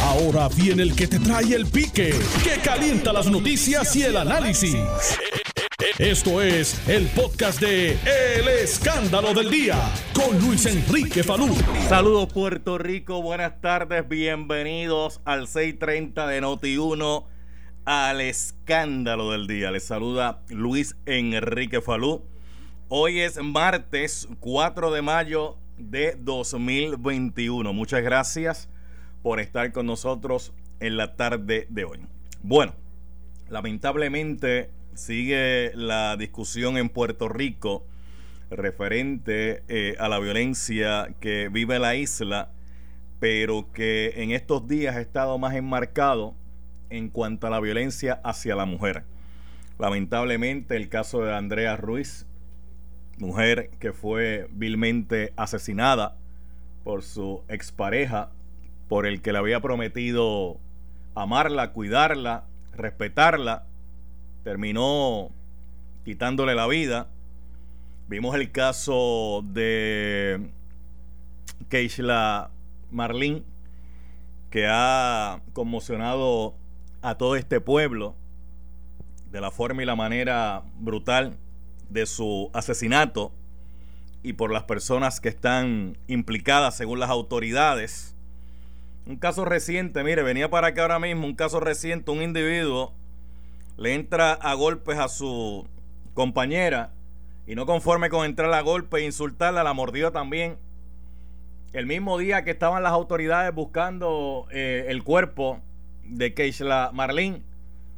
Ahora viene el que te trae el pique, que calienta las noticias y el análisis. Esto es el podcast de El Escándalo del Día con Luis Enrique Falú. Saludos Puerto Rico, buenas tardes, bienvenidos al 630 de Noti1 al Escándalo del Día. Les saluda Luis Enrique Falú. Hoy es martes 4 de mayo de 2021. Muchas gracias por estar con nosotros en la tarde de hoy. Bueno, lamentablemente sigue la discusión en Puerto Rico referente eh, a la violencia que vive la isla, pero que en estos días ha estado más enmarcado en cuanto a la violencia hacia la mujer. Lamentablemente el caso de Andrea Ruiz, mujer que fue vilmente asesinada por su expareja, por el que le había prometido amarla, cuidarla, respetarla, terminó quitándole la vida. Vimos el caso de Keishla Marlin, que ha conmocionado a todo este pueblo de la forma y la manera brutal de su asesinato y por las personas que están implicadas según las autoridades. Un caso reciente, mire, venía para acá ahora mismo, un caso reciente, un individuo le entra a golpes a su compañera y no conforme con entrar a golpe e insultarla, la mordió también. El mismo día que estaban las autoridades buscando eh, el cuerpo de Keishla Marlin,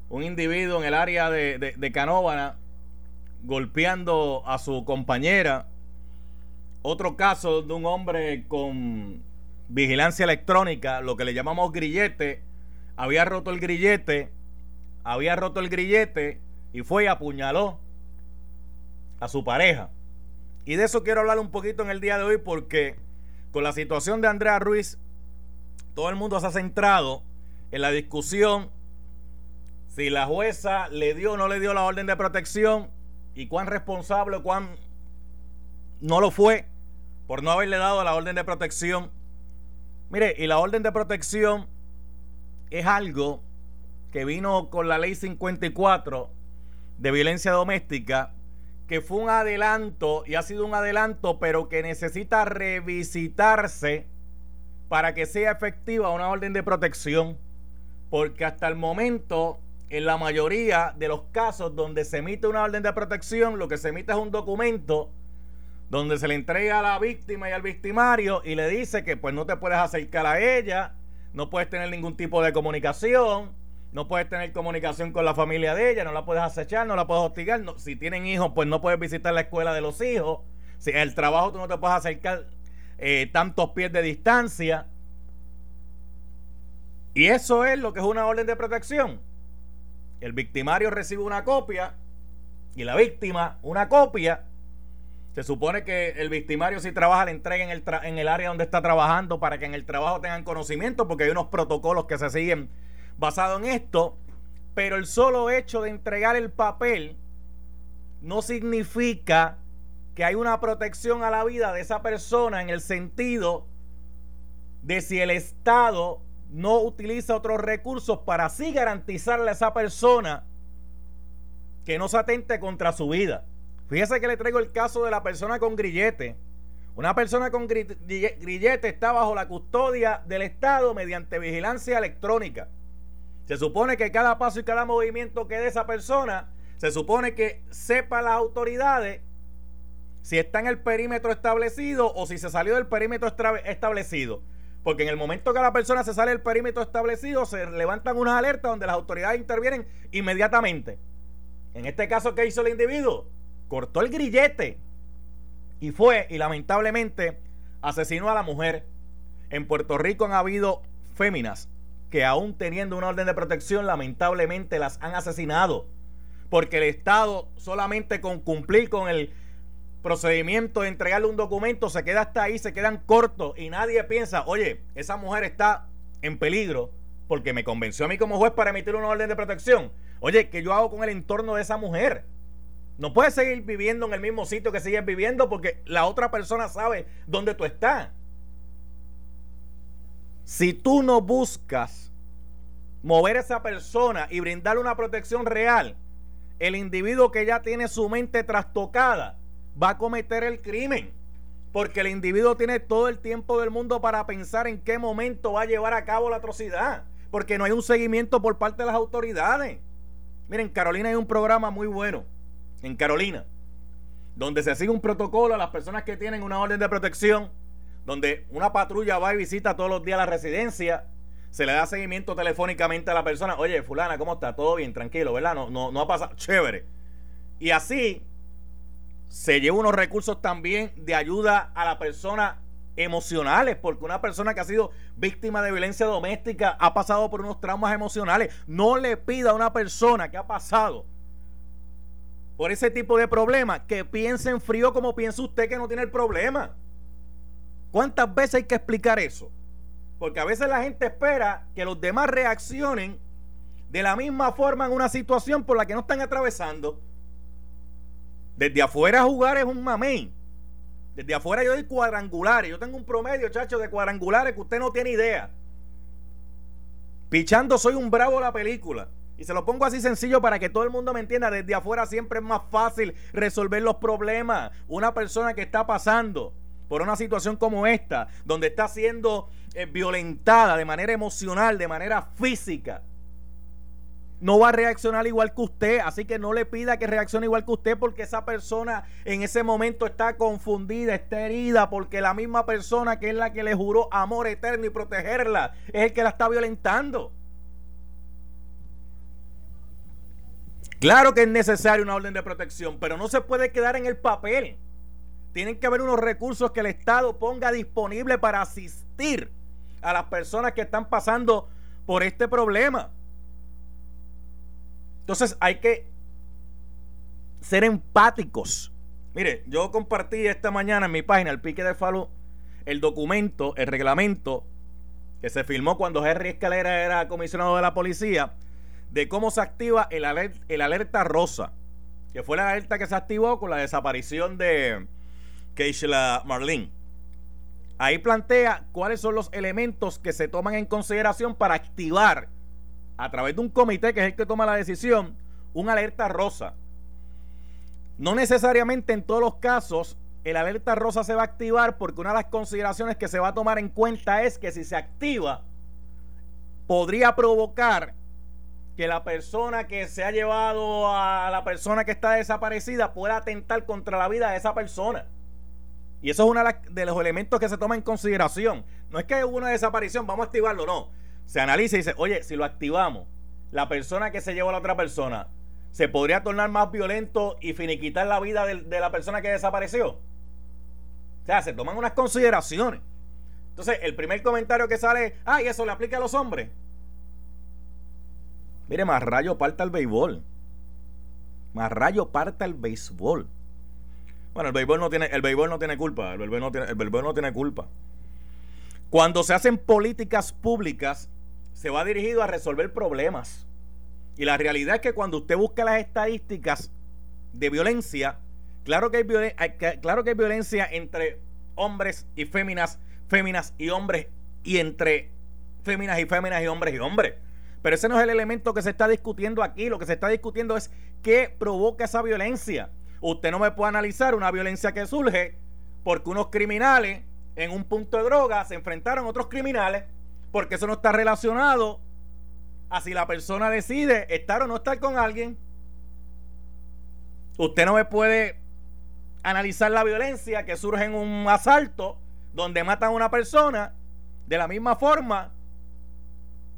un individuo en el área de, de, Canóvana golpeando a su compañera. Otro caso de un hombre con vigilancia electrónica, lo que le llamamos grillete, había roto el grillete, había roto el grillete y fue y apuñaló a su pareja. Y de eso quiero hablar un poquito en el día de hoy porque con la situación de Andrea Ruiz, todo el mundo se ha centrado en la discusión si la jueza le dio o no le dio la orden de protección y cuán responsable o cuán no lo fue por no haberle dado la orden de protección. Mire, y la orden de protección es algo que vino con la ley 54 de violencia doméstica, que fue un adelanto y ha sido un adelanto, pero que necesita revisitarse para que sea efectiva una orden de protección porque hasta el momento, en la mayoría de los casos donde se emite una orden de protección, lo que se emite es un documento donde se le entrega a la víctima y al victimario y le dice que pues no te puedes acercar a ella, no puedes tener ningún tipo de comunicación, no puedes tener comunicación con la familia de ella, no la puedes acechar, no la puedes hostigar, si tienen hijos pues no puedes visitar la escuela de los hijos, si el trabajo tú no te puedes acercar eh, tantos pies de distancia, y eso es lo que es una orden de protección. El victimario recibe una copia y la víctima una copia. Se supone que el victimario si trabaja le entrega en el, en el área donde está trabajando para que en el trabajo tengan conocimiento porque hay unos protocolos que se siguen basados en esto. Pero el solo hecho de entregar el papel no significa que hay una protección a la vida de esa persona en el sentido de si el Estado no utiliza otros recursos para así garantizarle a esa persona que no se atente contra su vida. Fíjese que le traigo el caso de la persona con grillete. Una persona con grillete está bajo la custodia del Estado mediante vigilancia electrónica. Se supone que cada paso y cada movimiento que dé esa persona, se supone que sepa las autoridades si está en el perímetro establecido o si se salió del perímetro establecido. Porque en el momento que la persona se sale del perímetro establecido, se levantan unas alertas donde las autoridades intervienen inmediatamente. En este caso, ¿qué hizo el individuo? Cortó el grillete y fue, y lamentablemente, asesinó a la mujer. En Puerto Rico han habido féminas que aún teniendo una orden de protección, lamentablemente las han asesinado. Porque el Estado solamente con cumplir con el procedimiento de entregarle un documento se queda hasta ahí, se quedan cortos y nadie piensa, oye, esa mujer está en peligro porque me convenció a mí como juez para emitir una orden de protección. Oye, ¿qué yo hago con el entorno de esa mujer? No puedes seguir viviendo en el mismo sitio que sigues viviendo porque la otra persona sabe dónde tú estás. Si tú no buscas mover a esa persona y brindarle una protección real, el individuo que ya tiene su mente trastocada va a cometer el crimen. Porque el individuo tiene todo el tiempo del mundo para pensar en qué momento va a llevar a cabo la atrocidad. Porque no hay un seguimiento por parte de las autoridades. Miren, Carolina hay un programa muy bueno. En Carolina. Donde se sigue un protocolo a las personas que tienen una orden de protección. Donde una patrulla va y visita todos los días la residencia se le da seguimiento telefónicamente a la persona. Oye, fulana, ¿cómo está? Todo bien, tranquilo, ¿verdad? No, no, no ha pasado. Chévere. Y así se lleva unos recursos también de ayuda a la persona emocionales, porque una persona que ha sido víctima de violencia doméstica ha pasado por unos traumas emocionales. No le pida a una persona que ha pasado por ese tipo de problemas que piense en frío como piensa usted que no tiene el problema. ¿Cuántas veces hay que explicar eso? Porque a veces la gente espera que los demás reaccionen de la misma forma en una situación por la que no están atravesando. Desde afuera jugar es un mamey. Desde afuera yo doy cuadrangulares. Yo tengo un promedio, chacho, de cuadrangulares que usted no tiene idea. Pichando soy un bravo la película. Y se lo pongo así sencillo para que todo el mundo me entienda. Desde afuera siempre es más fácil resolver los problemas. Una persona que está pasando por una situación como esta, donde está siendo eh, violentada de manera emocional, de manera física, no va a reaccionar igual que usted. Así que no le pida que reaccione igual que usted porque esa persona en ese momento está confundida, está herida, porque la misma persona que es la que le juró amor eterno y protegerla es el que la está violentando. Claro que es necesaria una orden de protección, pero no se puede quedar en el papel. Tienen que haber unos recursos que el Estado ponga disponible para asistir a las personas que están pasando por este problema. Entonces hay que ser empáticos. Mire, yo compartí esta mañana en mi página, el pique de Falú, el documento, el reglamento que se firmó cuando Henry Escalera era comisionado de la policía, de cómo se activa el, el alerta rosa, que fue la alerta que se activó con la desaparición de, Keishla Marlene. Ahí plantea cuáles son los elementos que se toman en consideración para activar, a través de un comité que es el que toma la decisión, una alerta rosa. No necesariamente en todos los casos el alerta rosa se va a activar porque una de las consideraciones que se va a tomar en cuenta es que si se activa, podría provocar que la persona que se ha llevado a la persona que está desaparecida pueda atentar contra la vida de esa persona. Y eso es uno de los elementos que se toma en consideración. No es que hubo una desaparición, vamos a activarlo, no. Se analiza y dice, oye, si lo activamos, la persona que se llevó a la otra persona, ¿se podría tornar más violento y finiquitar la vida de, la persona que desapareció? O sea, se toman unas consideraciones. Entonces, el primer comentario que sale, ah, y eso le aplica a los hombres. Mire, más rayo parta el béisbol. Más rayo parta el béisbol. Bueno, el béisbol no tiene, el béisbol no tiene culpa. El béisbol no tiene, el béisbol no tiene culpa. Cuando se hacen políticas públicas, se va dirigido a resolver problemas. Y la realidad es que cuando usted busca las estadísticas de violencia, claro que hay, claro que hay violencia entre hombres y féminas, féminas y hombres, y entre féminas y féminas y hombres y hombres. Pero ese no es el elemento que se está discutiendo aquí. Lo que se está discutiendo es qué provoca esa violencia. Usted no me puede analizar una violencia que surge porque unos criminales en un punto de droga se enfrentaron a otros criminales, porque eso no está relacionado a si la persona decide estar o no estar con alguien. Usted no me puede analizar la violencia que surge en un asalto donde matan a una persona de la misma forma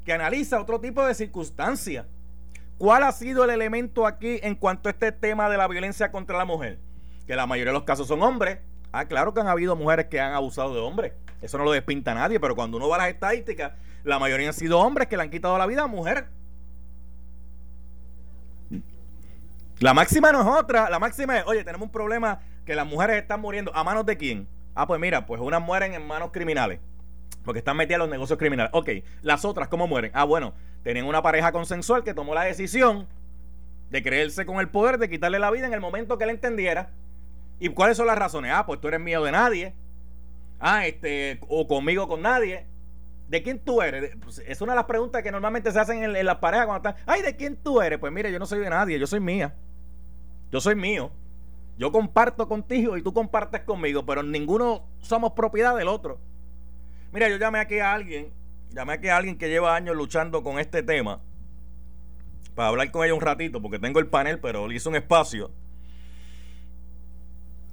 que analiza otro tipo de circunstancias. ¿Cuál ha sido el elemento aquí en cuanto a este tema de la violencia contra la mujer? Que la mayoría de los casos son hombres. Ah, claro que han habido mujeres que han abusado de hombres. Eso no lo despinta nadie, pero cuando uno va a las estadísticas, la mayoría han sido hombres que le han quitado la vida a mujeres. La máxima no es otra. La máxima es, oye, tenemos un problema que las mujeres están muriendo. ¿A manos de quién? Ah, pues mira, pues unas mueren en manos criminales. Porque están metidas en los negocios criminales. Ok, las otras, ¿cómo mueren? Ah, bueno, tenían una pareja consensual que tomó la decisión de creerse con el poder de quitarle la vida en el momento que él entendiera. ¿Y cuáles son las razones? Ah, pues tú eres mío de nadie. Ah, este, o conmigo con nadie. ¿De quién tú eres? Pues, es una de las preguntas que normalmente se hacen en, en las parejas cuando están. Ay, ¿de quién tú eres? Pues mire, yo no soy de nadie, yo soy mía. Yo soy mío. Yo comparto contigo y tú compartes conmigo, pero ninguno somos propiedad del otro. Mira, yo llamé aquí a alguien, llamé aquí a alguien que lleva años luchando con este tema para hablar con ella un ratito, porque tengo el panel, pero le hice un espacio.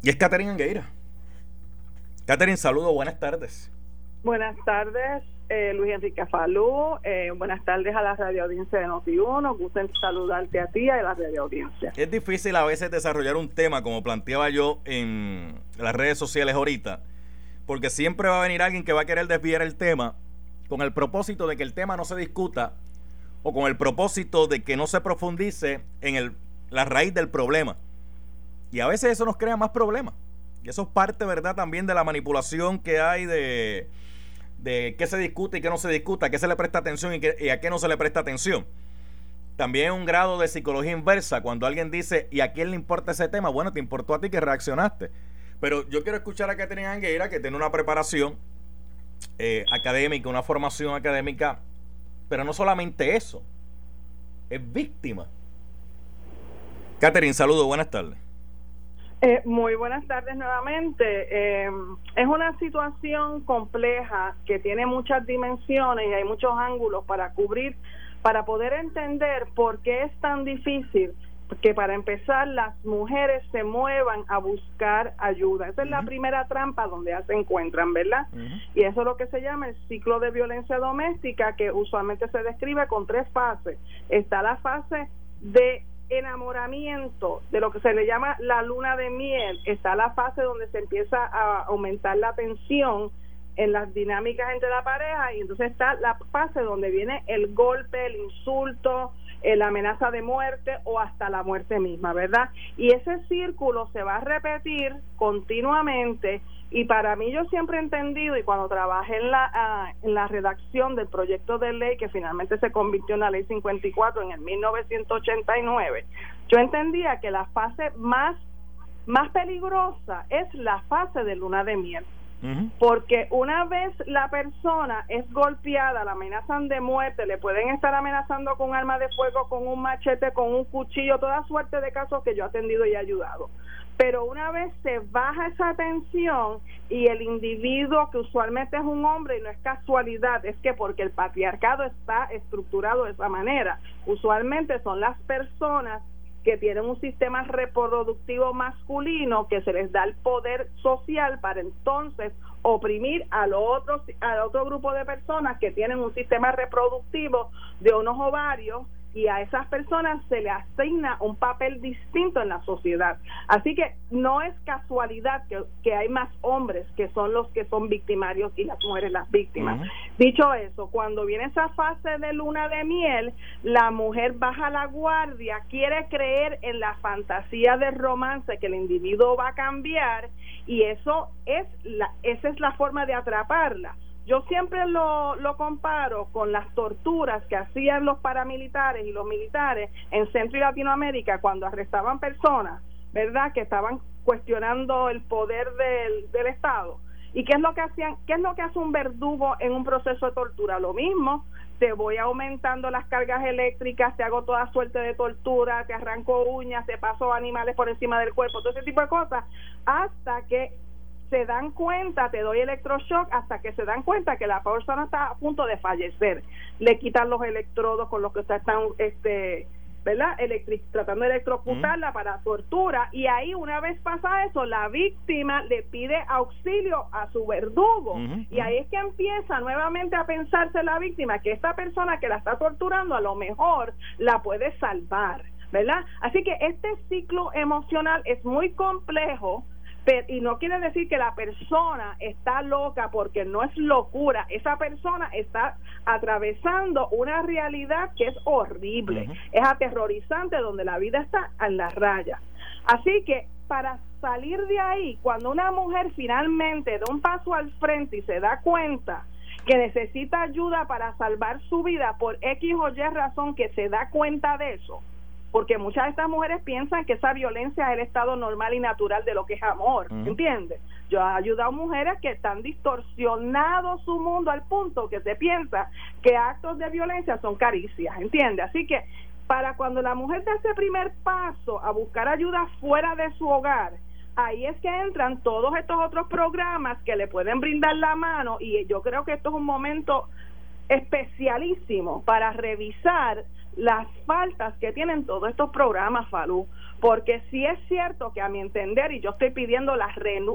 Y es Catherine Angueira. Catherine, saludo, buenas tardes. Buenas tardes, eh, Luis Enrique Falú. Eh, buenas tardes a la radio audiencia de Noti1. Gusto en saludarte a ti y a la radio audiencia. Es difícil a veces desarrollar un tema, como planteaba yo en las redes sociales ahorita, porque siempre va a venir alguien que va a querer desviar el tema con el propósito de que el tema no se discuta o con el propósito de que no se profundice en el, la raíz del problema. Y a veces eso nos crea más problemas. Y eso es parte, ¿verdad?, también de la manipulación que hay de de qué se discute y qué no se discuta, qué se le presta atención y, a qué no se le presta atención. También un grado de psicología inversa, cuando alguien dice, ¿y a quién le importa ese tema? Bueno, te importó a ti que reaccionaste. Pero yo quiero escuchar a Catherine Angueira, que tiene una preparación eh, académica, una formación académica, pero no solamente eso, es víctima. Catherine, saludos, buenas tardes. Eh, muy buenas tardes nuevamente. Eh, es una situación compleja que tiene muchas dimensiones y hay muchos ángulos para cubrir, para poder entender por qué es tan difícil que para empezar las mujeres se muevan a buscar ayuda. Esa es la primera trampa donde ya se encuentran, ¿verdad? Y eso es lo que se llama el ciclo de violencia doméstica que usualmente se describe con tres fases. Está la fase de enamoramiento, de lo que se le llama la luna de miel, está la fase donde se empieza a aumentar la tensión en las dinámicas entre la pareja y entonces está la fase donde viene el golpe, el insulto, la amenaza de muerte o hasta la muerte misma, ¿verdad? Y ese círculo se va a repetir continuamente y para mí yo siempre he entendido, y cuando trabajé en la, ah, en la redacción del proyecto de ley que finalmente se convirtió en la ley 54 en el 1989, yo entendía que la fase más, más peligrosa es la fase de luna de miel. Porque una vez la persona es golpeada, la amenazan de muerte, le pueden estar amenazando con arma de fuego, con un machete, con un cuchillo, toda suerte de casos que yo he atendido y ayudado. Pero una vez se baja esa tensión y el individuo que usualmente es un hombre y no es casualidad, es que porque el patriarcado está estructurado de esa manera, usualmente son las personas que tienen un sistema reproductivo masculino que se les da el poder social para entonces oprimir a los otros al otro grupo de personas que tienen un sistema reproductivo de unos ovarios y a esas personas se le asigna un papel distinto en la sociedad. Así que no es casualidad que, que hay más hombres que son los que son victimarios y las mujeres las víctimas. Dicho eso, cuando viene esa fase de luna de miel, la mujer baja la guardia, quiere creer en la fantasía de romance que el individuo va a cambiar y eso es la, esa es la forma de atraparla yo siempre lo, lo comparo con las torturas que hacían los paramilitares y los militares en Centro y Latinoamérica cuando arrestaban personas, ¿verdad? Que estaban cuestionando el poder del, del Estado. ¿Y qué es lo que hacían? ¿Qué es lo que hace un verdugo en un proceso de tortura? Lo mismo, te voy aumentando las cargas eléctricas, te hago toda suerte de tortura, te arranco uñas, te paso animales por encima del cuerpo, todo ese tipo de cosas, hasta que se dan cuenta, te doy electroshock hasta que se dan cuenta que la persona está a punto de fallecer. Le quitan los electrodos con los que están, este, ¿verdad? tratando de electrocutarla para tortura y ahí una vez pasa eso, la víctima le pide auxilio a su verdugo y ahí es que empieza nuevamente a pensarse la víctima que esta persona que la está torturando a lo mejor la puede salvar. ¿verdad? Así que este ciclo emocional es muy complejo y no quiere decir que la persona está loca porque no es locura, esa persona está atravesando una realidad que es horrible, es aterrorizante donde la vida está en la raya. Así que para salir de ahí, cuando una mujer finalmente da un paso al frente y se da cuenta que necesita ayuda para salvar su vida por X o Y razón que se da cuenta de eso, porque muchas de estas mujeres piensan que esa violencia es el estado normal y natural de lo que es amor, ¿entiendes? Yo he ayudado a mujeres que están distorsionado su mundo al punto que se piensa que actos de violencia son caricias, ¿entiendes? Así que para cuando la mujer da ese primer paso a buscar ayuda fuera de su hogar, ahí es que entran todos estos otros programas que le pueden brindar la mano y yo creo que esto es un momento especialísimo para revisar las faltas que tienen todos estos programas, Falú, porque si es cierto que a mi entender, y yo estoy pidiendo la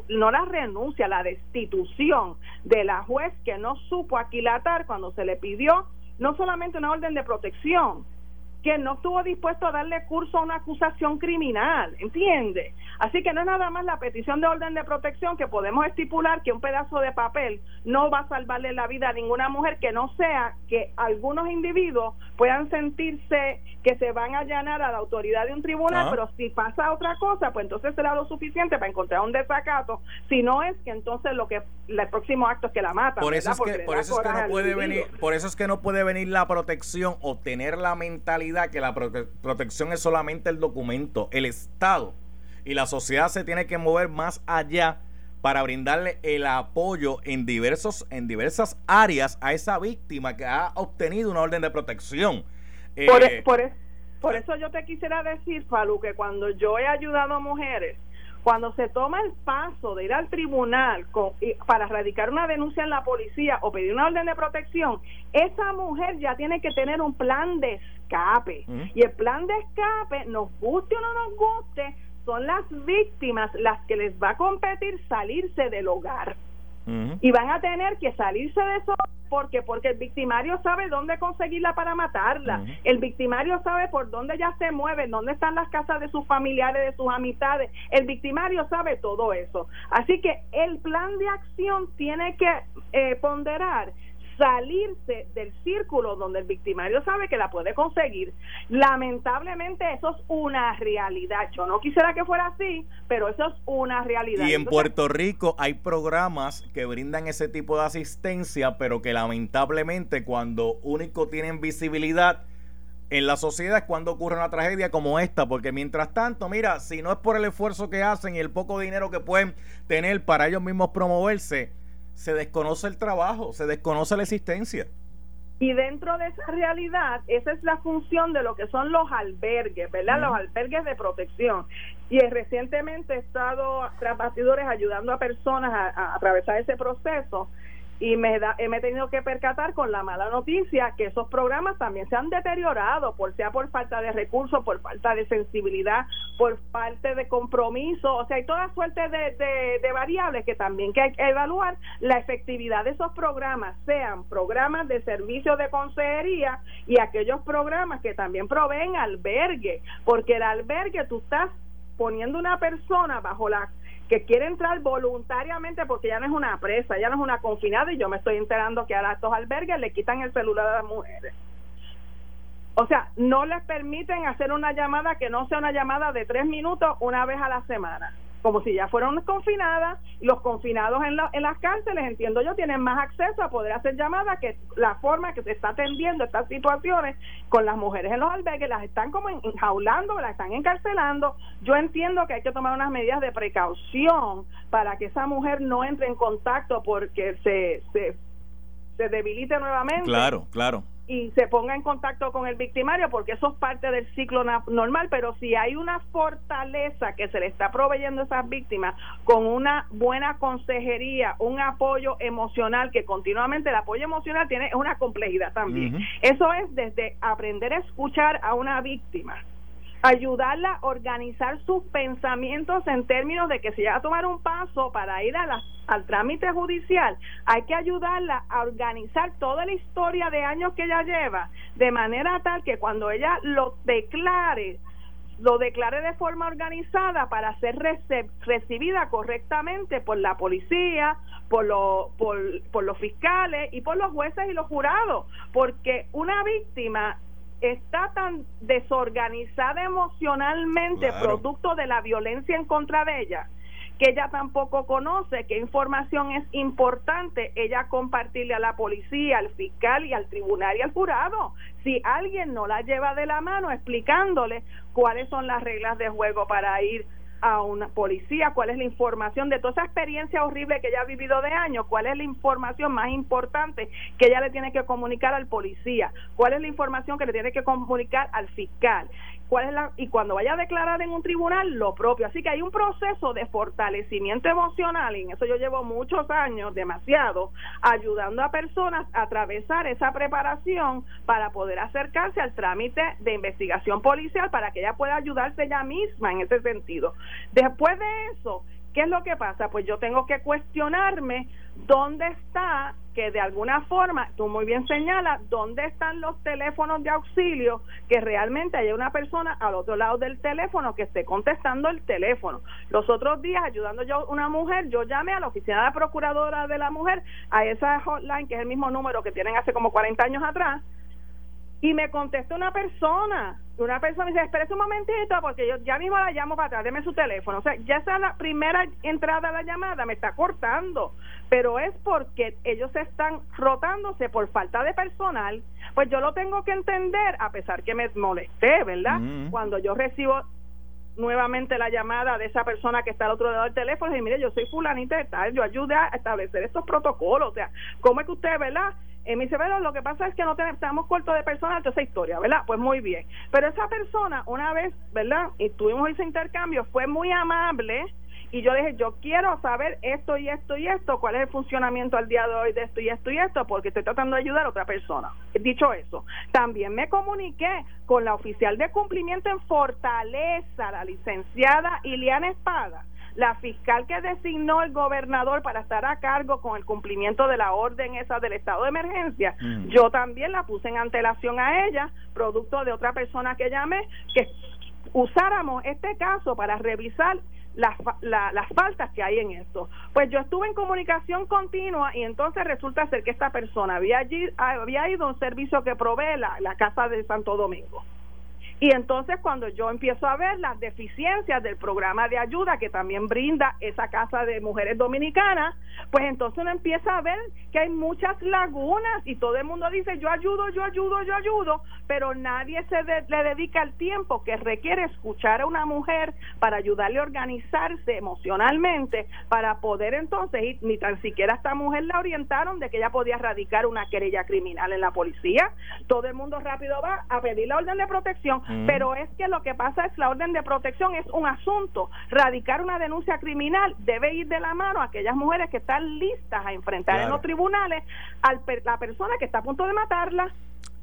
no la renuncia, la destitución de la juez que no supo aquilatar cuando se le pidió no solamente una orden de protección, que no estuvo dispuesto a darle curso a una acusación criminal, ¿entiende? Así que no es nada más la petición de orden de protección que podemos estipular que un pedazo de papel no va a salvarle la vida a ninguna mujer que no sea que algunos individuos puedan sentirse que se van a allanar a la autoridad de un tribunal, pero si pasa otra cosa, pues entonces será lo suficiente para encontrar un desacato, si no es que entonces lo que el próximo acto es que la mata. Por eso es que, por eso es que no puede venir, por eso es que no puede venir la protección o tener la mentalidad que la protección es solamente el documento. El Estado y la sociedad se tiene que mover más allá para brindarle el apoyo en diversos en diversas áreas a esa víctima que ha obtenido una orden de protección. Por, eh, por, por eso yo te quisiera decir, Falu, que cuando yo he ayudado a mujeres cuando se toma el paso de ir al tribunal para radicar una denuncia en la policía o pedir una orden de protección, esa mujer ya tiene que tener un plan de escape. Y el plan de escape, nos guste o no nos guste, son las víctimas las que les va a competir salirse del hogar. Y van a tener que salirse de eso porque porque el victimario sabe dónde conseguirla para matarla. El victimario sabe por dónde ya se mueve, dónde están las casas de sus familiares, de sus amistades. El victimario sabe todo eso. Así que el plan de acción tiene que eh, ponderar salirse del círculo donde el victimario sabe que la puede conseguir. Lamentablemente eso es una realidad. Yo no quisiera que fuera así, pero eso es una realidad. Y en Puerto Rico hay programas que brindan ese tipo de asistencia, pero que lamentablemente cuando único tienen visibilidad en la sociedad es cuando ocurre una tragedia como esta, porque mientras tanto, mira, si no es por el esfuerzo que hacen y el poco dinero que pueden tener para ellos mismos promoverse, se desconoce el trabajo, se desconoce la existencia. Y dentro de esa realidad, esa es la función de lo que son los albergues, ¿verdad? Los albergues de protección. Y recientemente he estado tras bastidores ayudando a personas a atravesar ese proceso y me, da, me he tenido que percatar con la mala noticia que esos programas también se han deteriorado, por sea por falta de recursos, por falta de sensibilidad, por falta de compromiso, o sea, hay toda suerte de, de, variables que también que hay que evaluar la efectividad de esos programas, sean programas de servicio de consejería y aquellos programas que también proveen albergue, porque el albergue tú estás poniendo una persona bajo la que quiere entrar voluntariamente porque ya no es una presa, ya no es una confinada y yo me estoy enterando que a estos albergues le quitan el celular a las mujeres. O sea, no les permiten hacer una llamada que no sea una llamada de tres minutos una vez a la semana como si ya fueron confinadas, los confinados en, en las cárceles, entiendo yo, tienen más acceso a poder hacer llamadas que la forma que se está atendiendo estas situaciones con las mujeres en los albergues, las están como enjaulando, las están encarcelando. Yo entiendo que hay que tomar unas medidas de precaución para que esa mujer no entre en contacto porque se, se, se debilite nuevamente. Claro, claro y se ponga en contacto con el victimario porque eso es parte del ciclo normal, pero si hay una fortaleza que se le está proveyendo a esas víctimas con una buena consejería, un apoyo emocional, que continuamente el apoyo emocional tiene una complejidad también. Eso es desde aprender a escuchar a una víctima ayudarla a organizar sus pensamientos en términos de que si va a tomar un paso para ir a al trámite judicial, hay que ayudarla a organizar toda la historia de años que ella lleva, de manera tal que cuando ella lo declare, lo declare de forma organizada para ser recibida correctamente por la policía, por, por, por los fiscales y por los jueces y los jurados, porque una víctima está tan desorganizada emocionalmente producto de la violencia en contra de ella que ella tampoco conoce, qué información es importante ella compartirle a la policía, al fiscal y al tribunal y al jurado. Si alguien no la lleva de la mano explicándole cuáles son las reglas de juego para ir a una policía, cuál es la información de toda esa experiencia horrible que ella ha vivido de años, cuál es la información más importante que ella le tiene que comunicar al policía, cuál es la información que le tiene que comunicar al fiscal cuál es la y cuando vaya a declarar en un tribunal lo propio. Así que hay un proceso de fortalecimiento emocional y en eso yo llevo muchos años, demasiado, ayudando a personas a atravesar esa preparación para poder acercarse al trámite de investigación policial para que ella pueda ayudarse ella misma en ese sentido. Después de eso, ¿qué es lo que pasa? Pues yo tengo que cuestionarme dónde está que de alguna forma, tú muy bien señalas, dónde están los teléfonos de auxilio, que realmente haya una persona al otro lado del teléfono que esté contestando el teléfono. Los otros días, ayudando yo a una mujer, yo llamé a la oficina de la procuradora de la mujer, a esa hotline, que es el mismo número que tienen hace como 40 años atrás, y me contesta una persona, una persona me dice, espérese un momentito porque yo ya mismo la llamo para atrás, deme su teléfono. O sea, ya esa la primera entrada a la llamada, me está cortando, pero es porque ellos están rotándose por falta de personal. Pues yo lo tengo que entender, a pesar que me molesté, ¿verdad? Cuando yo recibo nuevamente la llamada de esa persona que está al otro lado del teléfono y mire, yo soy fulanita de tal, yo ayude a establecer estos protocolos, o sea, ¿cómo es que usted, verdad? Y me dice, lo que pasa es que no tenemos, estamos cortos de personas de esa historia, ¿verdad? Pues muy bien. Pero esa persona, una vez, ¿verdad? Y tuvimos ese intercambio, fue muy amable y yo dije, yo quiero saber esto y esto y esto, cuál es el funcionamiento al día de hoy de esto y esto y esto, porque estoy tratando de ayudar a otra persona. Dicho eso, también me comuniqué con la oficial de cumplimiento en Fortaleza, la licenciada Iliana Espada, la fiscal que designó el gobernador para estar a cargo con el cumplimiento de la orden esa del estado de emergencia, mm. yo también la puse en antelación a ella, producto de otra persona que llamé, que usáramos este caso para revisar las, las faltas que hay en esto. Pues yo estuve en comunicación continua y entonces resulta ser que esta persona había, allí, había ido a un servicio que provee la, la Casa de Santo Domingo. Y entonces cuando yo empiezo a ver las deficiencias del programa de ayuda que también brinda esa casa de mujeres dominicanas, pues entonces uno empieza a ver que hay muchas lagunas y todo el mundo dice yo ayudo, yo ayudo, yo ayudo, pero nadie se le dedica el tiempo que requiere escuchar a una mujer para ayudarle a organizarse emocionalmente para poder entonces, ni tan siquiera a esta mujer la orientaron de que ella podía radicar una querella criminal en la policía, todo el mundo rápido va a pedir la orden de protección pero es que lo que pasa es la orden de protección es un asunto. Radicar una denuncia criminal debe ir de la mano a aquellas mujeres que están listas a enfrentar en los tribunales a la persona que está a punto de matarla.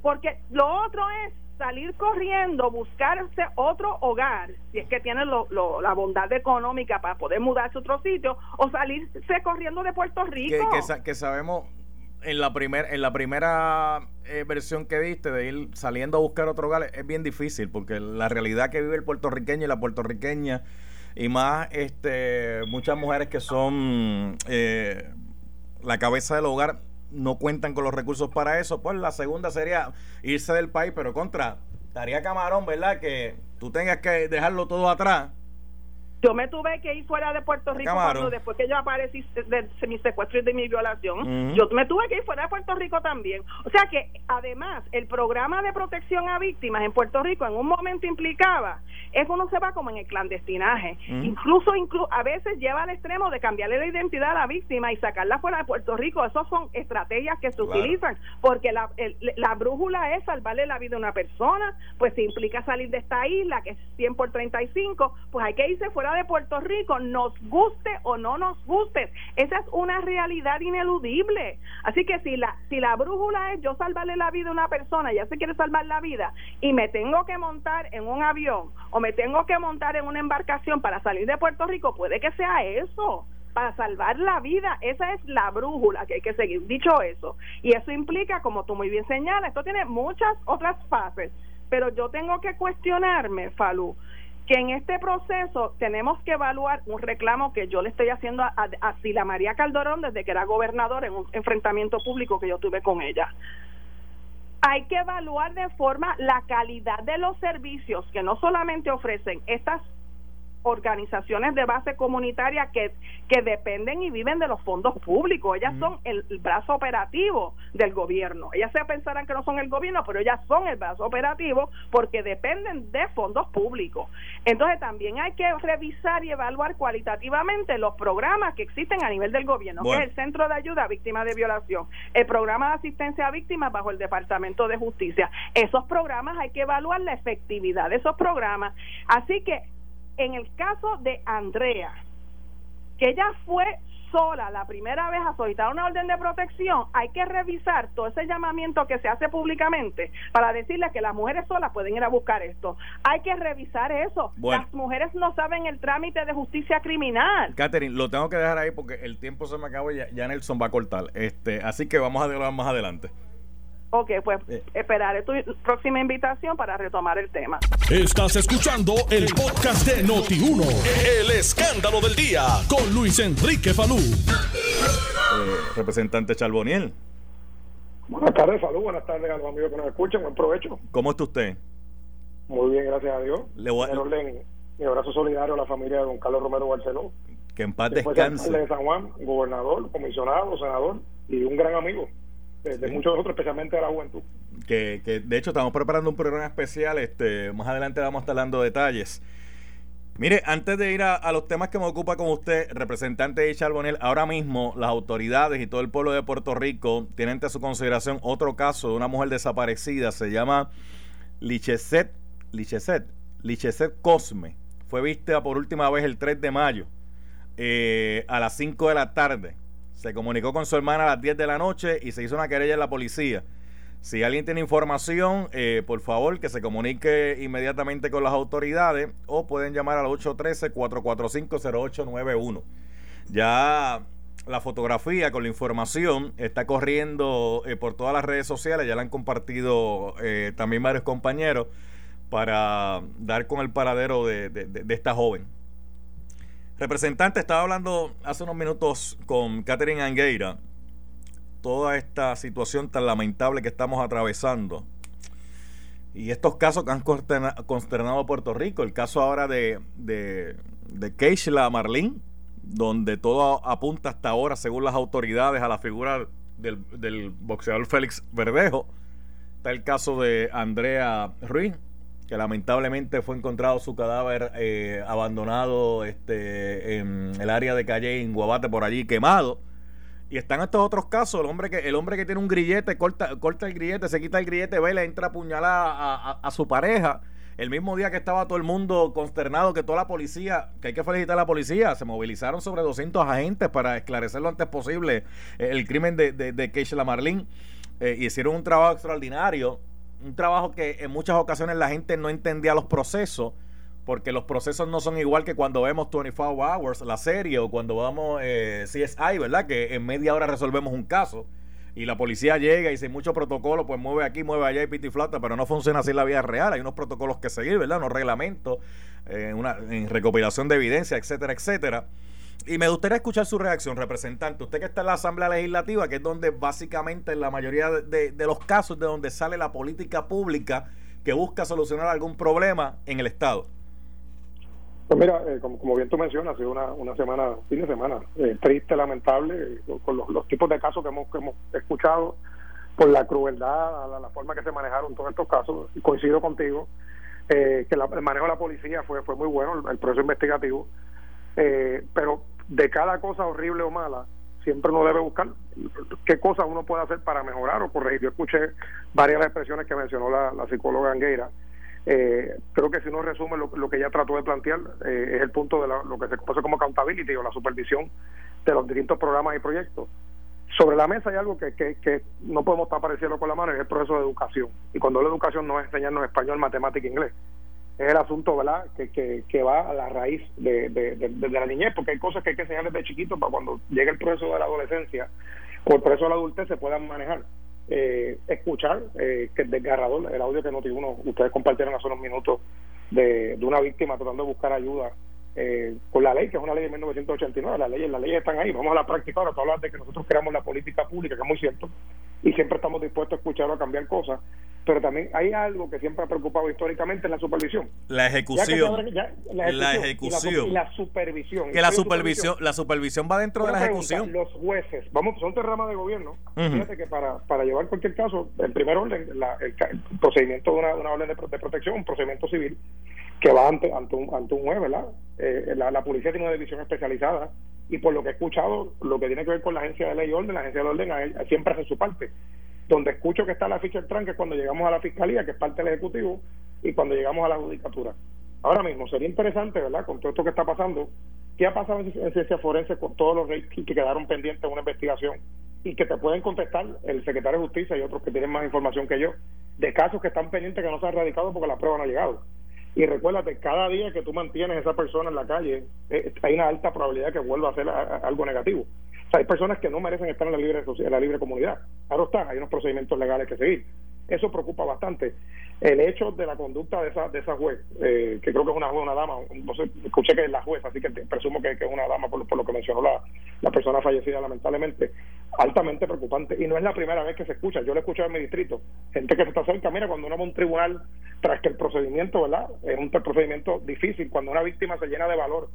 Porque lo otro es salir corriendo, buscarse otro hogar, si es que tiene la bondad económica para poder mudarse a otro sitio, o salirse corriendo de Puerto Rico. que sabemos, en la, primer, en la primera eh, versión que diste de ir saliendo a buscar otro hogar es bien difícil porque la realidad que vive el puertorriqueño y la puertorriqueña y más este muchas mujeres que son eh, la cabeza del hogar no cuentan con los recursos para eso pues la segunda sería irse del país pero contra estaría camarón verdad que tú tengas que dejarlo todo atrás yo me tuve que ir fuera de Puerto Rico cuando después que yo aparecí de, mi secuestro y de mi violación. Yo me tuve que ir fuera de Puerto Rico también. O sea que además el programa de protección a víctimas en Puerto Rico en un momento implicaba es uno se va como en el clandestinaje. Incluso a veces lleva al extremo de cambiarle la identidad a la víctima y sacarla fuera de Puerto Rico. Esas son estrategias que se utilizan porque la, la brújula es salvarle la vida a una persona, pues si implica salir de esta isla que es 100 por 35, pues hay que irse fuera de Puerto Rico, nos guste o no nos guste. Esa es una realidad ineludible. Así que si la, si la brújula es yo salvarle la vida a una persona, ya se quiere salvar la vida, y me tengo que montar en un avión o me tengo que montar en una embarcación para salir de Puerto Rico, puede que sea eso para salvar la vida. Esa es la brújula que hay que seguir. Dicho eso, y eso implica, como tú muy bien señalas, esto tiene muchas otras fases, pero yo tengo que cuestionarme, Falú, que en este proceso tenemos que evaluar un reclamo que yo le estoy haciendo a, a, Sila María Calderón desde que era gobernador en un enfrentamiento público que yo tuve con ella. Hay que evaluar de forma la calidad de los servicios que no solamente ofrecen estas organizaciones de base comunitaria que, que dependen y viven de los fondos públicos. Ellas son el, brazo operativo del gobierno. Ellas se pensarán que no son el gobierno, pero ellas son el brazo operativo porque dependen de fondos públicos. Entonces también hay que revisar y evaluar cualitativamente los programas que existen a nivel del gobierno, que es el Centro de Ayuda a Víctimas de Violación, el programa de asistencia a víctimas bajo el Departamento de Justicia. Esos programas hay que evaluar la efectividad de esos programas. Así que en el caso de Andrea, que ella fue sola la primera vez a solicitar una orden de protección, hay que revisar todo ese llamamiento que se hace públicamente para decirle que las mujeres solas pueden ir a buscar esto. Hay que revisar eso. Las mujeres no saben el trámite de justicia criminal. Catherine, lo tengo que dejar ahí porque el tiempo se me acabó y ya, Nelson va a cortar. Este, así que vamos a hablar más adelante. Ok, pues eh. esperaré tu próxima invitación para retomar el tema. Estás escuchando el podcast de Noti1, el escándalo del día, con Luis Enrique Falú. Eh, representante Charboniel. Buenas tardes, Falú, buenas tardes a los amigos que nos escuchan, buen provecho. ¿Cómo está usted? Muy bien, gracias a Dios. Le voy a... mi abrazo solidario a la familia de don Carlos Romero Barceló. Que en paz descanse. de San Juan, gobernador, comisionado, senador y un gran amigo de, muchos otros, especialmente de la juventud. Que, que, de hecho estamos preparando un programa especial, este más adelante vamos a estar dando detalles. Mire, antes de ir a, los temas que me ocupa con usted, representante de Charbonel, ahora mismo las autoridades y todo el pueblo de Puerto Rico tienen ante su consideración otro caso de una mujer desaparecida, se llama Licheset, Licheset, Licheset Cosme. Fue vista por última vez el 3 de mayo eh, a las 5 de la tarde se comunicó con su hermana a las 10 de la noche y se hizo una querella en la policía. Si alguien tiene información, eh, por favor que se comunique inmediatamente con las autoridades o pueden llamar al 813-445-0891. Ya la fotografía con la información está corriendo eh, por todas las redes sociales, ya la han compartido eh, también varios compañeros para dar con el paradero de esta joven. Representante, estaba hablando hace unos minutos con Catherine Angueira. Toda esta situación tan lamentable que estamos atravesando. Y estos casos que han consternado a Puerto Rico. El caso ahora de, de, de Keishla Marlin, donde todo apunta hasta ahora, según las autoridades, a la figura del, del boxeador Félix Verdejo. Está el caso de Andrea Ruiz, que lamentablemente fue encontrado su cadáver eh, abandonado este, en el área de Calle, en Guabate, por allí, quemado. Y están estos otros casos, el hombre que, el hombre que tiene un grillete, corta, corta el grillete, se quita el grillete, ve, le entra a apuñalar a, su pareja. El mismo día que estaba todo el mundo consternado, que toda la policía, que hay que felicitar a la policía, se movilizaron sobre 200 agentes para esclarecer lo antes posible eh, el crimen de, de, de Marlin. Eh, hicieron un trabajo extraordinario un trabajo que en muchas ocasiones la gente no entendía los procesos, porque los procesos no son igual que cuando vemos 24 Hours, la serie, o cuando vamos eh, CSI, ¿verdad? Que en media hora resolvemos un caso y la policía llega y sin mucho protocolo, pues mueve aquí, mueve allá y piti flata, pero no funciona así la vida real. Hay unos protocolos que seguir, ¿verdad? Unos reglamentos, eh, una, en recopilación de evidencia, etcétera, etcétera. Y me gustaría escuchar su reacción, representante. Usted que está en la Asamblea Legislativa, que es donde básicamente en la mayoría de, los casos de donde sale la política pública que busca solucionar algún problema en el Estado. Pues mira, eh, como, bien tú mencionas, ha sido una, una semana, fin de semana, eh, triste, lamentable, eh, con los, tipos de casos que hemos, hemos escuchado, por la crueldad, la, la, forma que se manejaron todos estos casos. Coincido contigo, que el manejo de la policía fue, fue muy bueno, el proceso investigativo, pero de cada cosa horrible o mala, siempre uno debe buscar qué cosas uno puede hacer para mejorar o corregir. Yo escuché varias expresiones que mencionó la, psicóloga Angueira. Eh, creo que si uno resume lo, que ella trató de plantear, eh, es el punto de lo que se conoce como accountability o la supervisión de los distintos programas y proyectos. Sobre la mesa hay algo que, que, que no podemos estar pareciendo con la mano, es el proceso de educación. Y cuando la educación no es enseñarnos español, matemática e inglés, es el asunto verdad que, que, va a la raíz de, de, la niñez porque hay cosas que hay que enseñar desde chiquito para cuando llegue el proceso de la adolescencia o el proceso de la adultez se puedan manejar. Eh, escuchar eh, que es desgarrador el audio que noti uno ustedes compartieron hace unos minutos de, de una víctima tratando de buscar ayuda eh, con la ley que es una ley de 1989 las leyes las leyes están ahí. Vamos a la práctica ahora para hablar de que nosotros creamos la política pública que es muy cierto y siempre estamos dispuestos a escuchar o a cambiar cosas pero también hay algo que siempre ha preocupado históricamente en la supervisión. La ejecución. la ejecución. Y la, supervisión. Que la supervisión, la supervisión va dentro de la ejecución. Los jueces, vamos, son tres ramas de gobierno. Fíjate que para, para llevar cualquier caso, en primer orden, el, procedimiento de una, una orden de, protección, un procedimiento civil, que va ante, ante, un, ante un juez, ¿verdad? Eh, la, la policía tiene una división especializada y por lo que he escuchado, lo que tiene que ver con la agencia de ley y orden, la agencia de orden siempre hace su parte donde escucho que está la ficha del tranque cuando llegamos a la fiscalía, que es parte del Ejecutivo, y cuando llegamos a la judicatura. Ahora mismo sería interesante, ¿verdad?, con todo esto que está pasando, ¿qué ha pasado en, ciencia forense con todos los que quedaron pendientes de una investigación y que te pueden contestar el secretario de Justicia y otros que tienen más información que yo, de casos que están pendientes que no se han radicado porque la prueba no ha llegado? Y recuérdate, cada día que tú mantienes a esa persona en la calle, eh, hay una alta probabilidad que vuelva a hacer algo negativo hay personas que no merecen estar en la libre, en la libre comunidad. Claro está, hay unos procedimientos legales que seguir. Eso preocupa bastante. El hecho de la conducta de esa, de esa juez, eh, que creo que es una juez, una dama, escuché que es la jueza, así que presumo que, es una dama por, lo que mencionó la, la persona fallecida, lamentablemente, altamente preocupante. Y no es la primera vez que se escucha. Yo lo he escuchado en mi distrito. Gente que se está cerca, mira, cuando uno va a un tribunal, tras que el procedimiento, ¿verdad? Es un procedimiento difícil, cuando una víctima se llena de valor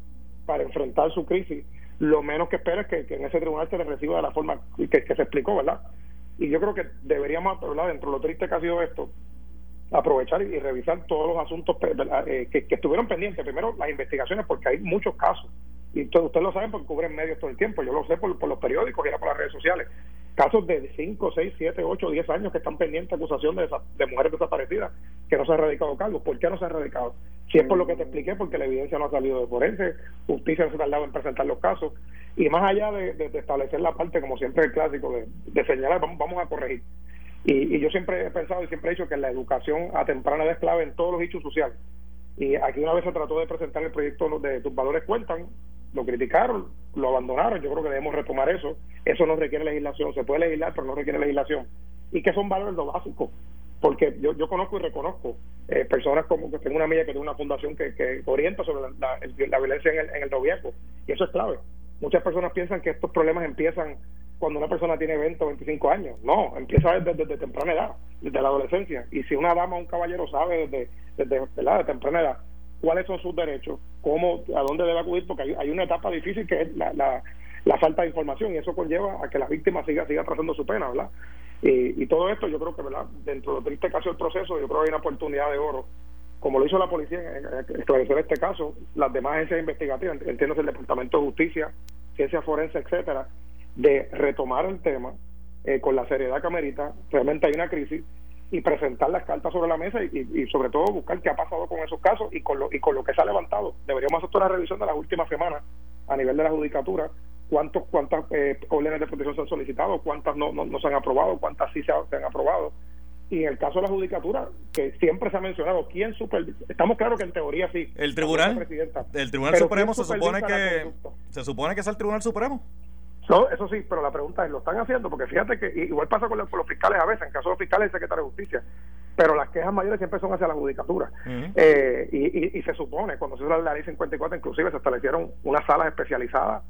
para enfrentar su crisis, lo menos que espera es que, en ese tribunal se le reciba de la forma que, que se explicó, ¿verdad? Y yo creo que deberíamos, ¿verdad? dentro de lo triste que ha sido esto, aprovechar y, revisar todos los asuntos eh, que, estuvieron pendientes. Primero, las investigaciones, porque hay muchos casos. Y ustedes lo saben porque cubren medios todo el tiempo. Yo lo sé por, por los periódicos y ahora por las redes sociales. Casos de 5, 6, 7, 8, 10 años que están pendientes de acusación de, de mujeres desaparecidas que no se han radicado cargos. ¿Por qué no se han radicado? Si es por lo que te expliqué, porque la evidencia no ha salido de forense, justicia no se ha tardado en presentar los casos, y más allá de, establecer la parte, como siempre el clásico, de, señalar, vamos, vamos a corregir. Y, yo siempre he pensado y siempre he dicho que la educación a temprana es clave en todos los hechos sociales. Y aquí una vez se trató de presentar el proyecto de tus valores cuentan, lo criticaron, lo abandonaron, yo creo que debemos retomar eso. Eso no requiere legislación, se puede legislar, pero no requiere legislación. ¿Y que son valores lo básicos? porque yo, yo conozco y reconozco eh, personas como que tengo una amiga que tiene una fundación que, que orienta sobre la, la, violencia en el, en el noviazgo y eso es clave. Muchas personas piensan que estos problemas empiezan cuando una persona tiene 20 o 25 años. No, empieza desde, desde, temprana edad, desde la adolescencia. Y si una dama o un caballero sabe desde, desde, de temprana edad cuáles son sus derechos, cómo, a dónde debe acudir, porque hay, una etapa difícil que es la, falta de información y eso conlleva a que la víctima siga, siga trazando su pena, ¿verdad? Y, todo esto yo creo que, ¿verdad? Dentro de este caso del proceso, yo creo que hay una oportunidad de oro, como lo hizo la policía en establecer este caso, las demás agencias investigativas, entiendo el Departamento de Justicia, Ciencia Forense, etcétera, de retomar el tema eh, con la seriedad que amerita. Realmente hay una crisis y presentar las cartas sobre la mesa y, sobre todo buscar qué ha pasado con esos casos y con lo, y con lo que se ha levantado. Deberíamos hacer una revisión de las últimas semanas a nivel de la judicatura cuántos cuántas eh, órdenes de protección se han solicitado, cuántas no, no, se han aprobado, cuántas sí se, han aprobado. Y en el caso de la judicatura, que siempre se ha mencionado, ¿quién supervisa? Estamos claros que en teoría sí. El tribunal, el tribunal supremo se supone que se supone que es el tribunal supremo. No, eso sí, pero la pregunta es, ¿lo están haciendo? Porque fíjate que igual pasa con los, fiscales a veces, en caso de los fiscales el secretario de Justicia, pero las quejas mayores siempre son hacia la judicatura. Eh, y, y, se supone, cuando se hizo la ley 54, inclusive se establecieron unas salas especializadas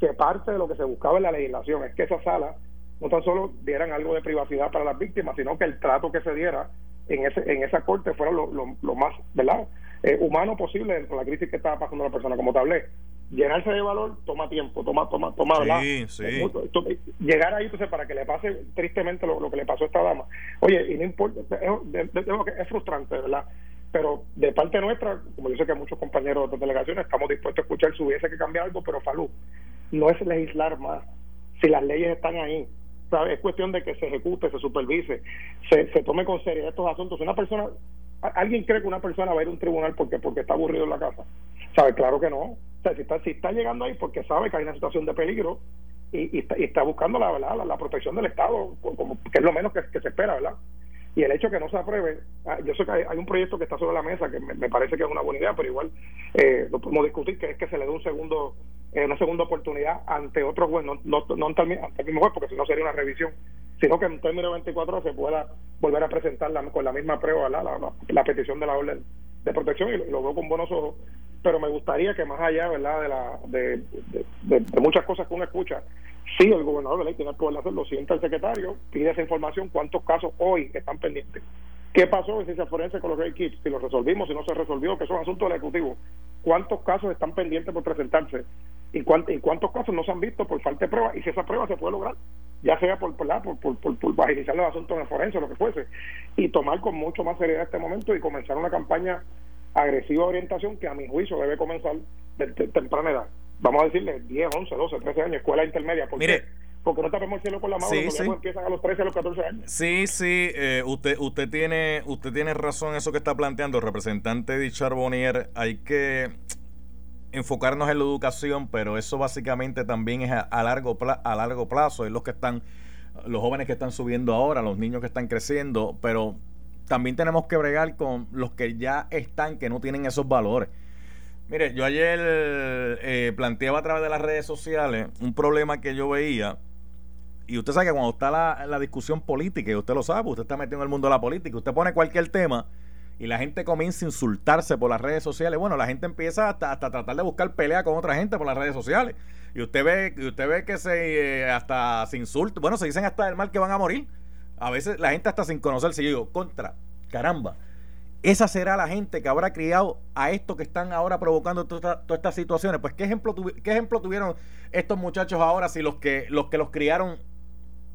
que parte de lo que se buscaba en la legislación es que esas salas no tan solo dieran algo de privacidad para las víctimas, sino que el trato que se diera en ese en esa corte fuera lo, lo, más verdad eh, humano posible dentro de la crisis que estaba pasando la persona. Como te hablé, llenarse de valor toma tiempo, toma, toma, toma, sí, Sí. Llegar ahí, entonces, para que le pase tristemente lo, que le pasó a esta dama. Oye, y no importa, es, es frustrante, ¿verdad? pero de parte nuestra, como yo sé que muchos compañeros de delegaciones estamos dispuestos a escuchar si hubiese que cambiar algo, pero Falú, no es legislar más. Si las leyes están ahí, ¿sabes? es cuestión de que se ejecute, se supervise, se, se tome con seriedad estos asuntos. Una persona, ¿alguien cree que una persona va a ir a un tribunal porque porque está aburrido en la casa? ¿Sabe? Claro que no. O sea, si está, si está llegando ahí porque sabe que hay una situación de peligro y, y, está, buscando la, ¿verdad? La, protección del Estado, como, que es lo menos que, que se espera, ¿verdad? y el hecho que no se apruebe, ah, yo sé que hay, un proyecto que está sobre la mesa que me, parece que es una buena idea, pero igual eh, lo podemos discutir, que es que se le dé un segundo, eh, una segunda oportunidad ante otro juez, no, no, no ante, el, mismo juez, porque si no sería una revisión, sino que en términos de 24 horas se pueda volver a presentar con la misma prueba la, la, petición de la orden de protección y lo, veo con buenos ojos pero me gustaría que más allá verdad de, la, de, de muchas cosas que uno escucha Sí, el gobernador de ley tiene el poder de hacerlo. Sienta el secretario, pide esa información, cuántos casos hoy están pendientes. ¿Qué pasó en ciencia forense con los Ray Kids? Si lo resolvimos, si no se resolvió, que son asuntos del Ejecutivo. ¿Cuántos casos están pendientes por presentarse? ¿Y, cuántos casos no se han visto por falta de pruebas? Y si esa prueba se puede lograr, ya sea por, por, por, por, por, agilizar los asuntos en forense o lo que fuese, y tomar con mucho más seriedad este momento y comenzar una campaña agresiva de orientación que a mi juicio debe comenzar de, temprana edad. Vamos a decirle 10, 11, 12, 13 años, escuela intermedia. porque Mire, porque no tapemos el cielo con la mano, sí, sí. empiezan a los 13, a los 14 años. Sí, sí, eh, usted usted tiene usted tiene razón eso que está planteando, representante de Charbonnier, hay que enfocarnos en la educación, pero eso básicamente también es a, largo a largo plazo, es los que están los jóvenes que están subiendo ahora, los niños que están creciendo, pero también tenemos que bregar con los que ya están, que no tienen esos valores. Mire, yo ayer eh, planteaba a través de las redes sociales un problema que yo veía y usted sabe que cuando está la, discusión política, y usted lo sabe, usted está metido en el mundo de la política, usted pone cualquier tema y la gente comienza a insultarse por las redes sociales. Bueno, la gente empieza hasta, hasta tratar de buscar pelea con otra gente por las redes sociales. Y usted ve, y usted ve que se eh, hasta se insulta, bueno, se dicen hasta el mal que van a morir. A veces la gente hasta sin conocerse, yo digo, contra, caramba. Esa será la gente que habrá criado a esto que están ahora provocando todas estas situaciones. Pues, ¿qué ejemplo, ¿qué ejemplo tuvieron estos muchachos ahora si los que los, que los criaron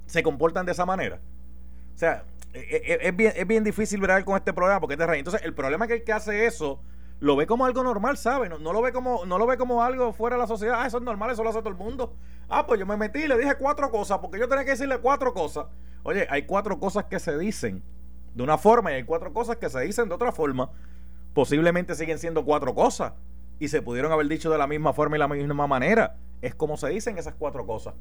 se comportan de esa manera. O sea, e, e, e, es, bien, es bien difícil ver con este problema porque te Entonces, el problema es que el que hace eso lo ve como algo normal, ¿sabe? No, lo ve como no lo ve como algo fuera de la sociedad. Ah, eso es normal, eso lo hace todo el mundo. Ah, pues yo me metí y le dije cuatro cosas porque yo tenía que decirle cuatro cosas. Oye, hay cuatro cosas que se dicen de una forma y hay cuatro cosas que se dicen de otra forma. Posiblemente siguen siendo cuatro cosas y se pudieron haber dicho de la misma forma y la misma manera. Es como se dicen esas cuatro cosas.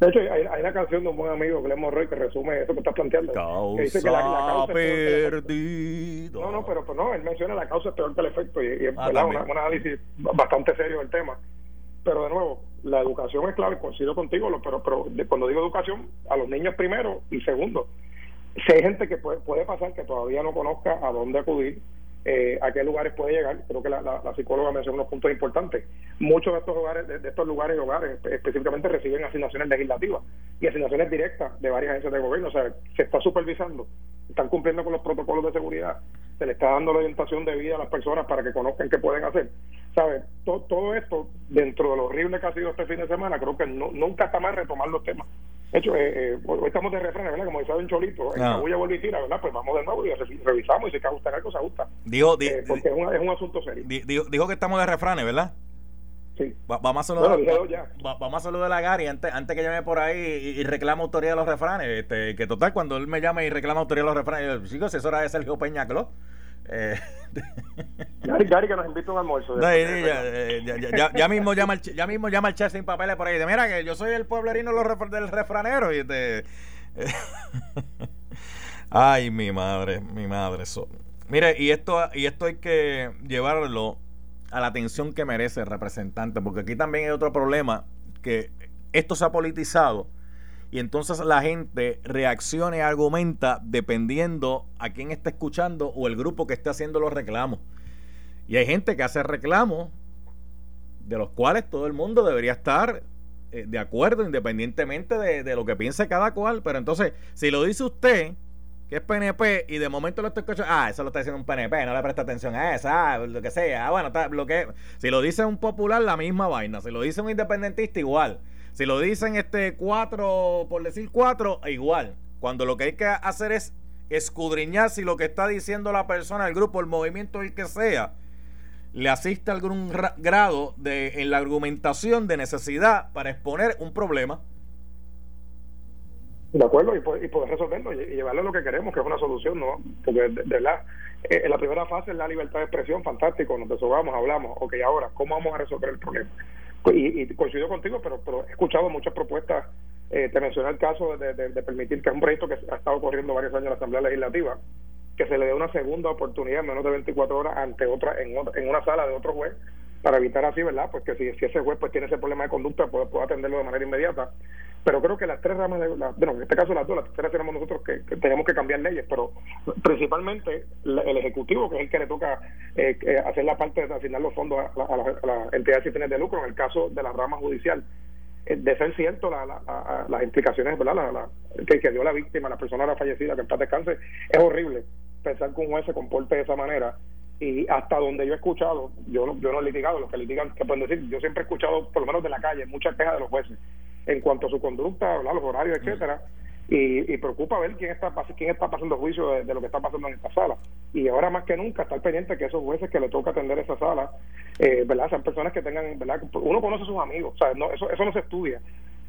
De hecho, hay, hay, una canción de un buen amigo, Glenn Roy, que resume eso que estás planteando. Causa que dice que la, causa perdido. No, no, pero, pues no, él menciona la causa es peor que el efecto y, y ah, un análisis bastante serio del tema. Pero de nuevo, la educación es clave, coincido contigo, pero, pero cuando digo educación, a los niños primero y segundo. Si hay gente que puede, puede pasar que todavía no conozca a dónde acudir, eh, a qué lugares puede llegar. Creo que la, la, psicóloga mencionó unos puntos importantes. Muchos de estos hogares, de, estos lugares y hogares específicamente reciben asignaciones legislativas y asignaciones directas de varias agencias de gobierno. O sea, se está supervisando, están cumpliendo con los protocolos de seguridad, se le está dando la orientación de vida a las personas para que conozcan qué pueden hacer. ¿Sabes? todo esto, dentro de lo horrible que ha sido este fin de semana, creo que nunca está mal retomar los temas. De hecho, eh, eh, hoy estamos de refrán, ¿verdad? Como decía un Cholito, ah. a volver y tira, ¿verdad? Pues vamos de nuevo y revisamos y si que gusta algo, se gusta. Dijo, eh, porque es, es, un asunto serio. Dijo, dijo, que estamos de refranes, ¿verdad? Sí. vamos, a saludar, vamos a saludar a Gary antes, antes que llame por ahí y, reclame autoría de los refranes. Este, que total, cuando él me llame y reclama autoría de los refranes, yo, chicos, eso era de Sergio Peñaclo. Eh, Gary, que nos invita a un almuerzo. Eh, ya, ya, mismo llama el, ya mismo llama el chef sin papeles por ahí. De, Mira que yo soy el pueblerino del refranero. Y este, Ay, mi madre, mi madre. Mire, y esto, y esto hay que llevarlo a la atención que merece el representante, porque aquí también hay otro problema, que esto se ha politizado y entonces la gente reacciona y argumenta dependiendo a quién está escuchando o el grupo que esté haciendo los reclamos. Y hay gente que hace reclamos de los cuales todo el mundo debería estar eh, de acuerdo independientemente de, lo que piense cada cual. Pero entonces, si lo dice usted, que es PNP, y de momento lo estoy escuchando, ah, eso lo está diciendo un PNP, no le presta atención a esa, ah, lo que sea. Ah, bueno, lo que, si lo dice un popular, la misma vaina. Si lo dice un independentista, igual. Si lo dicen este cuatro, por decir cuatro, igual. Cuando lo que hay que hacer es escudriñar si lo que está diciendo la persona, el grupo, el movimiento, el que sea, le asiste algún grado de, en la argumentación de necesidad para exponer un problema. De acuerdo, y poder, resolverlo y, llevarlo a lo que queremos, que es una solución, ¿no? Porque de, verdad, eh, en la primera fase es la libertad de expresión, fantástico, nos desahogamos, hablamos, ok, ahora, ¿cómo vamos a resolver el problema? y, coincido contigo, pero, pero he escuchado muchas propuestas. Eh, te mencioné el caso de, permitir que un proyecto que ha estado corriendo varios años en la Asamblea Legislativa, que se le dé una segunda oportunidad en menos de 24 horas ante otra en, en una sala de otro juez para evitar así, ¿verdad? Pues que si, si ese juez pues tiene ese problema de conducta, puede, puede atenderlo de manera inmediata. Pero creo que las tres ramas, de la, bueno, en este caso las dos, las terceras tenemos nosotros que, tenemos que cambiar leyes, pero principalmente el Ejecutivo, que es el que le toca eh, hacer la parte de asignar los fondos a, las entidades sin fines de lucro, en el caso de la rama judicial. eh, de ser cierto las implicaciones ¿verdad? que, que, dio la víctima, la persona era fallecida, que en paz descanse, es horrible pensar que un juez se comporte de esa manera y hasta donde yo he escuchado, yo no, yo no he litigado, los que litigan, que pueden decir, yo siempre he escuchado, por lo menos de la calle, muchas quejas de los jueces en cuanto a su conducta, los horarios, etcétera, y, preocupa ver quién está quién está pasando juicio de, lo que está pasando en esta sala. Y ahora más que nunca estar pendiente que esos jueces que le toca atender esa sala, eh, ¿verdad? Sean personas que tengan, ¿verdad? Uno conoce a sus amigos, o sea, no, eso, eso no se estudia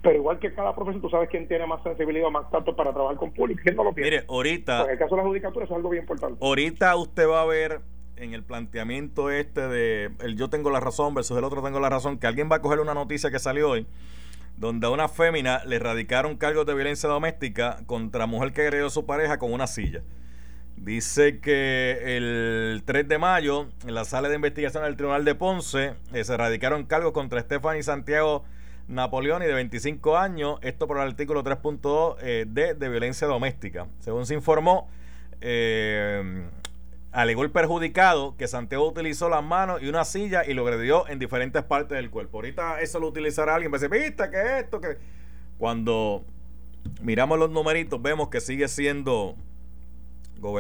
pero igual que cada profesor, tú sabes quién tiene más sensibilidad, más tanto para trabajar con público, quién no lo tiene. Mire, ahorita. en el caso de la judicatura, eso es algo bien importante. Ahorita usted va a ver en el planteamiento este de el yo tengo la razón versus el otro tengo la razón, que alguien va a coger una noticia que salió hoy, donde a una fémina le radicaron cargos de violencia doméstica contra mujer que agredió a su pareja con una silla. Dice que el 3 de mayo, en la sala de investigación del Tribunal de Ponce, eh, se radicaron cargos contra Stephanie Santiago Napoleón y de 25 años, esto por el artículo 3.2 eh, de, de violencia doméstica. Según se informó, eh, alegó el perjudicado que Santiago utilizó las manos y una silla y lo agredió en diferentes partes del cuerpo. Ahorita eso lo utilizará alguien. A decir, viste que esto, que. Cuando miramos los numeritos, vemos que sigue siendo.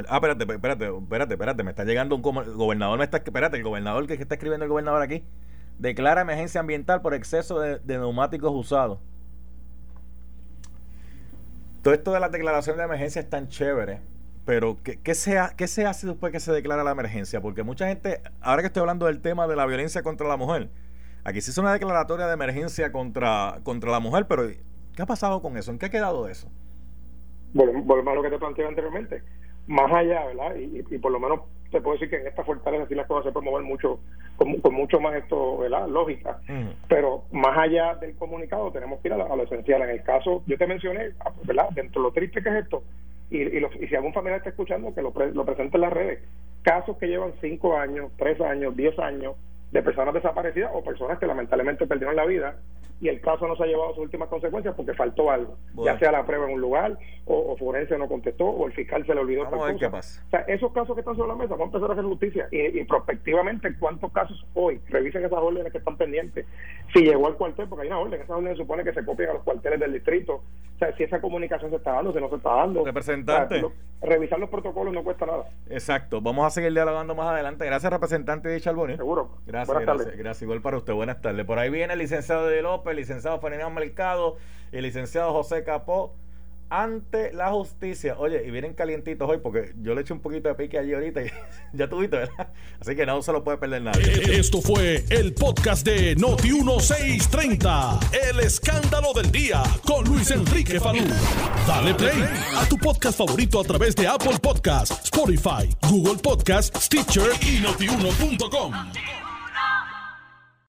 Ah, espérate, espérate, espérate, espérate. Me está llegando un gobernador. Me está, espérate, el gobernador que está escribiendo el gobernador aquí. Declara emergencia ambiental por exceso de, de neumáticos usados. Todo esto de las declaraciones de emergencia es tan chévere pero, ¿qué, qué, se ¿qué se hace después que se declara la emergencia? Porque mucha gente, ahora que estoy hablando del tema de la violencia contra la mujer, aquí se hizo una declaratoria de emergencia contra, contra la mujer, pero ¿qué ha pasado con eso? ¿En qué ha quedado eso? Volvemos a lo que te planteé anteriormente. Más allá, ¿verdad? Y, por lo menos te puedo decir que en esta fortaleza sí las cosas se pueden mover mucho, con, mucho más esto, ¿verdad? Lógica. Pero más allá del comunicado tenemos que ir a, a, lo esencial. En el caso, yo te mencioné, ¿verdad? Dentro de lo triste que es esto, y, y, si algún familiar está escuchando, que lo, lo presente en las redes. Casos que llevan 5 años, 3 años, 10 años de personas desaparecidas o personas que lamentablemente perdieron la vida y el caso no se ha llevado a sus últimas consecuencias porque faltó algo, ya sea la prueba en un lugar, o, Forense no contestó, o el fiscal se le olvidó tal cosa. O sea, esos casos que están sobre la mesa, vamos a empezar a hacer justicia. Y, prospectivamente, ¿cuántos casos hoy? Revisen esas órdenes que están pendientes. Si llegó al cuartel, porque hay una orden, esas órdenes supone que se copian a los cuarteles del distrito. O sea, si esa comunicación se está dando, si no se está dando. Representante. revisar los protocolos no cuesta nada. Exacto. Vamos a seguir dialogando más adelante. Gracias, representante de Chalboni. Seguro. Gracias, gracias, gracias. Igual para usted. Buenas tardes. Por ahí viene el licenciado de López, el licenciado Ferdinand Mercado y el licenciado José Capó ante la justicia. Oye, y vienen calientitos hoy porque yo le eché un poquito de pique allí ahorita y ya tuviste, ¿verdad? Así que no se lo puede perder nadie. Eh, esto fue el podcast de Noti 1630. El escándalo del día con Luis Enrique Falú. Dale play a tu podcast favorito a través de Apple Podcasts, Spotify, Google Podcasts, Stitcher y notiuno.com.